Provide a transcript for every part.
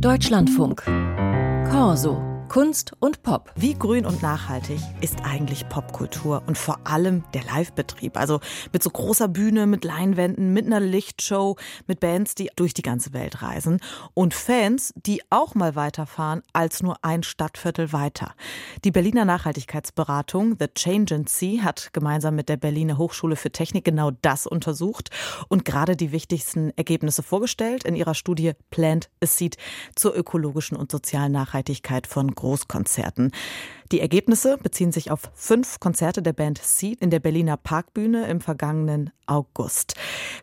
Deutschlandfunk. Corso. Kunst und Pop. Wie grün und nachhaltig ist eigentlich Popkultur und vor allem der Livebetrieb? Also mit so großer Bühne, mit Leinwänden, mit einer Lichtshow, mit Bands, die durch die ganze Welt reisen und Fans, die auch mal weiterfahren als nur ein Stadtviertel weiter. Die Berliner Nachhaltigkeitsberatung The Change and See hat gemeinsam mit der Berliner Hochschule für Technik genau das untersucht und gerade die wichtigsten Ergebnisse vorgestellt in ihrer Studie Plant a Seed zur ökologischen und sozialen Nachhaltigkeit von Großkonzerten. Die Ergebnisse beziehen sich auf fünf Konzerte der Band Seed in der Berliner Parkbühne im vergangenen August.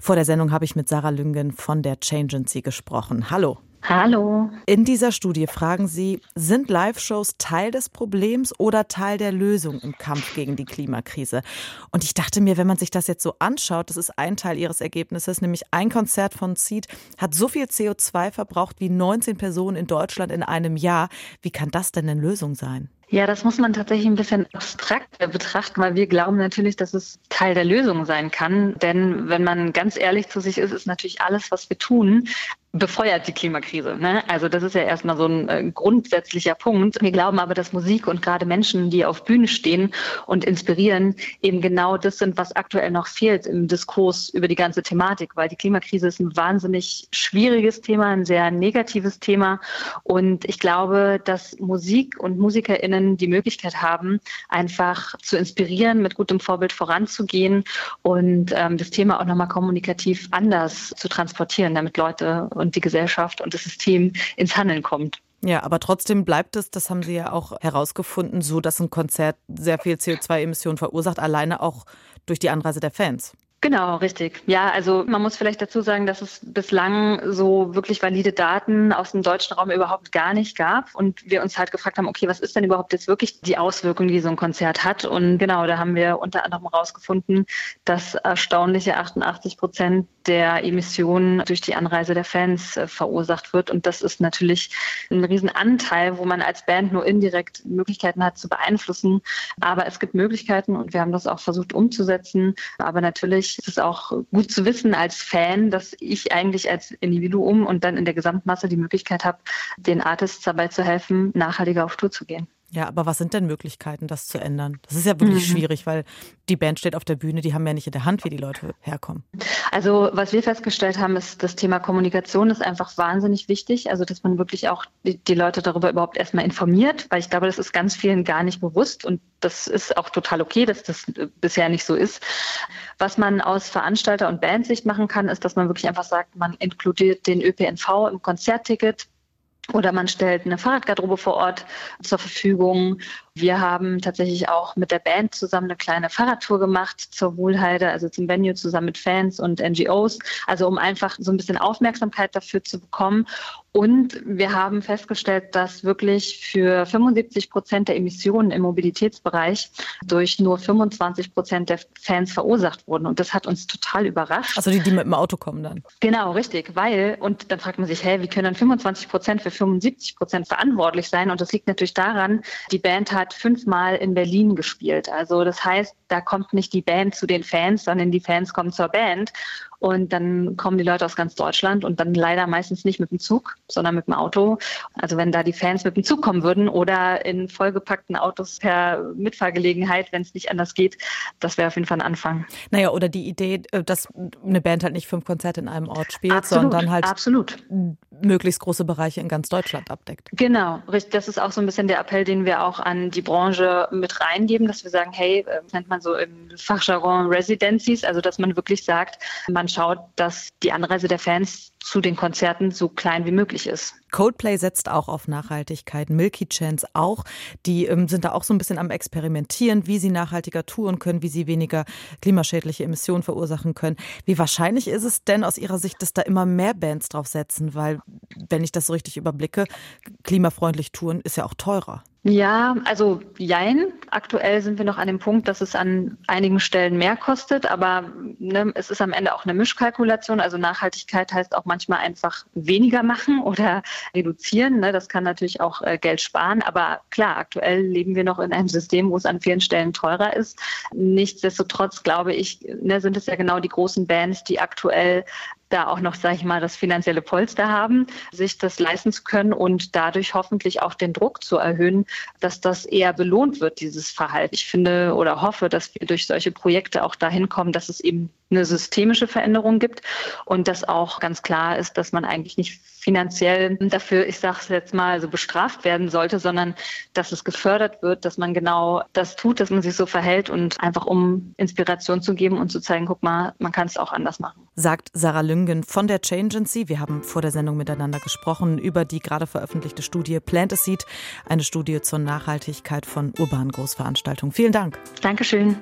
Vor der Sendung habe ich mit Sarah Lüngen von der Changency gesprochen. Hallo. Hallo. In dieser Studie fragen Sie, sind Live-Shows Teil des Problems oder Teil der Lösung im Kampf gegen die Klimakrise? Und ich dachte mir, wenn man sich das jetzt so anschaut, das ist ein Teil Ihres Ergebnisses, nämlich ein Konzert von Seed hat so viel CO2 verbraucht wie 19 Personen in Deutschland in einem Jahr. Wie kann das denn eine Lösung sein? Ja, das muss man tatsächlich ein bisschen abstrakt betrachten, weil wir glauben natürlich, dass es Teil der Lösung sein kann. Denn wenn man ganz ehrlich zu sich ist, ist natürlich alles, was wir tun, befeuert die Klimakrise. Ne? Also das ist ja erstmal so ein äh, grundsätzlicher Punkt. Wir glauben aber, dass Musik und gerade Menschen, die auf Bühne stehen und inspirieren, eben genau das sind, was aktuell noch fehlt im Diskurs über die ganze Thematik, weil die Klimakrise ist ein wahnsinnig schwieriges Thema, ein sehr negatives Thema. Und ich glaube, dass Musik und MusikerInnen die Möglichkeit haben, einfach zu inspirieren, mit gutem Vorbild voranzugehen und ähm, das Thema auch nochmal kommunikativ anders zu transportieren, damit Leute und die Gesellschaft und das System ins Handeln kommt. Ja, aber trotzdem bleibt es, das haben Sie ja auch herausgefunden, so, dass ein Konzert sehr viel CO2-Emissionen verursacht, alleine auch durch die Anreise der Fans. Genau, richtig. Ja, also man muss vielleicht dazu sagen, dass es bislang so wirklich valide Daten aus dem deutschen Raum überhaupt gar nicht gab und wir uns halt gefragt haben, okay, was ist denn überhaupt jetzt wirklich die Auswirkung, die so ein Konzert hat? Und genau, da haben wir unter anderem herausgefunden, dass erstaunliche 88 Prozent der Emissionen durch die Anreise der Fans äh, verursacht wird. Und das ist natürlich ein Riesenanteil, wo man als Band nur indirekt Möglichkeiten hat zu beeinflussen. Aber es gibt Möglichkeiten und wir haben das auch versucht umzusetzen. Aber natürlich ist es auch gut zu wissen als Fan, dass ich eigentlich als Individuum und dann in der Gesamtmasse die Möglichkeit habe, den Artists dabei zu helfen, nachhaltiger auf Tour zu gehen. Ja, aber was sind denn Möglichkeiten, das zu ändern? Das ist ja wirklich mhm. schwierig, weil die Band steht auf der Bühne, die haben ja nicht in der Hand, wie die Leute herkommen. Also was wir festgestellt haben, ist, das Thema Kommunikation ist einfach wahnsinnig wichtig. Also dass man wirklich auch die, die Leute darüber überhaupt erstmal informiert, weil ich glaube, das ist ganz vielen gar nicht bewusst und das ist auch total okay, dass das bisher nicht so ist. Was man aus Veranstalter- und Bandsicht machen kann, ist, dass man wirklich einfach sagt, man inkludiert den ÖPNV im Konzertticket oder man stellt eine Fahrradgarderobe vor Ort zur Verfügung wir haben tatsächlich auch mit der Band zusammen eine kleine Fahrradtour gemacht zur Wohlheide, also zum Venue zusammen mit Fans und NGOs, also um einfach so ein bisschen Aufmerksamkeit dafür zu bekommen. Und wir haben festgestellt, dass wirklich für 75 Prozent der Emissionen im Mobilitätsbereich durch nur 25 Prozent der Fans verursacht wurden. Und das hat uns total überrascht. Also die, die mit dem Auto kommen dann. Genau, richtig. Weil, und dann fragt man sich, hey, wie können dann 25 Prozent für 75 Prozent verantwortlich sein? Und das liegt natürlich daran, die Band hat hat fünfmal in Berlin gespielt. Also das heißt, da kommt nicht die Band zu den Fans, sondern die Fans kommen zur Band. Und dann kommen die Leute aus ganz Deutschland und dann leider meistens nicht mit dem Zug, sondern mit dem Auto. Also wenn da die Fans mit dem Zug kommen würden oder in vollgepackten Autos per Mitfahrgelegenheit, wenn es nicht anders geht, das wäre auf jeden Fall ein Anfang. Naja, oder die Idee, äh, dass eine Band halt nicht fünf Konzerte in einem Ort spielt, absolut, sondern halt absolut. möglichst große Bereiche in ganz Deutschland abdeckt. Genau, das ist auch so ein bisschen der Appell, den wir auch an die Branche mit reingeben, dass wir sagen, hey, äh, nennt man so im Fachjargon Residencies, also dass man wirklich sagt, man schaut, dass die Anreise der Fans zu den Konzerten so klein wie möglich ist. Coldplay setzt auch auf Nachhaltigkeit, Milky Chance auch. Die ähm, sind da auch so ein bisschen am Experimentieren, wie sie nachhaltiger touren können, wie sie weniger klimaschädliche Emissionen verursachen können. Wie wahrscheinlich ist es denn aus Ihrer Sicht, dass da immer mehr Bands drauf setzen? Weil, wenn ich das so richtig überblicke, klimafreundlich touren ist ja auch teurer. Ja, also jein. Aktuell sind wir noch an dem Punkt, dass es an einigen Stellen mehr kostet, aber ne, es ist am Ende auch eine Mischkalkulation. Also Nachhaltigkeit heißt auch manchmal einfach weniger machen oder reduzieren. Ne? Das kann natürlich auch äh, Geld sparen, aber klar, aktuell leben wir noch in einem System, wo es an vielen Stellen teurer ist. Nichtsdestotrotz glaube ich, ne, sind es ja genau die großen Bands, die aktuell da auch noch, sage ich mal, das finanzielle Polster haben, sich das leisten zu können und dadurch hoffentlich auch den Druck zu erhöhen, dass das eher belohnt wird, dieses Verhalten. Ich finde oder hoffe, dass wir durch solche Projekte auch dahin kommen, dass es eben eine systemische Veränderung gibt und dass auch ganz klar ist, dass man eigentlich nicht finanziell dafür, ich sage es jetzt mal, so bestraft werden sollte, sondern dass es gefördert wird, dass man genau das tut, dass man sich so verhält und einfach um Inspiration zu geben und zu zeigen, guck mal, man kann es auch anders machen. Sagt Sarah Lüngen von der Changency. Wir haben vor der Sendung miteinander gesprochen über die gerade veröffentlichte Studie Plant a Seed, eine Studie zur Nachhaltigkeit von urbanen Großveranstaltungen. Vielen Dank. Dankeschön.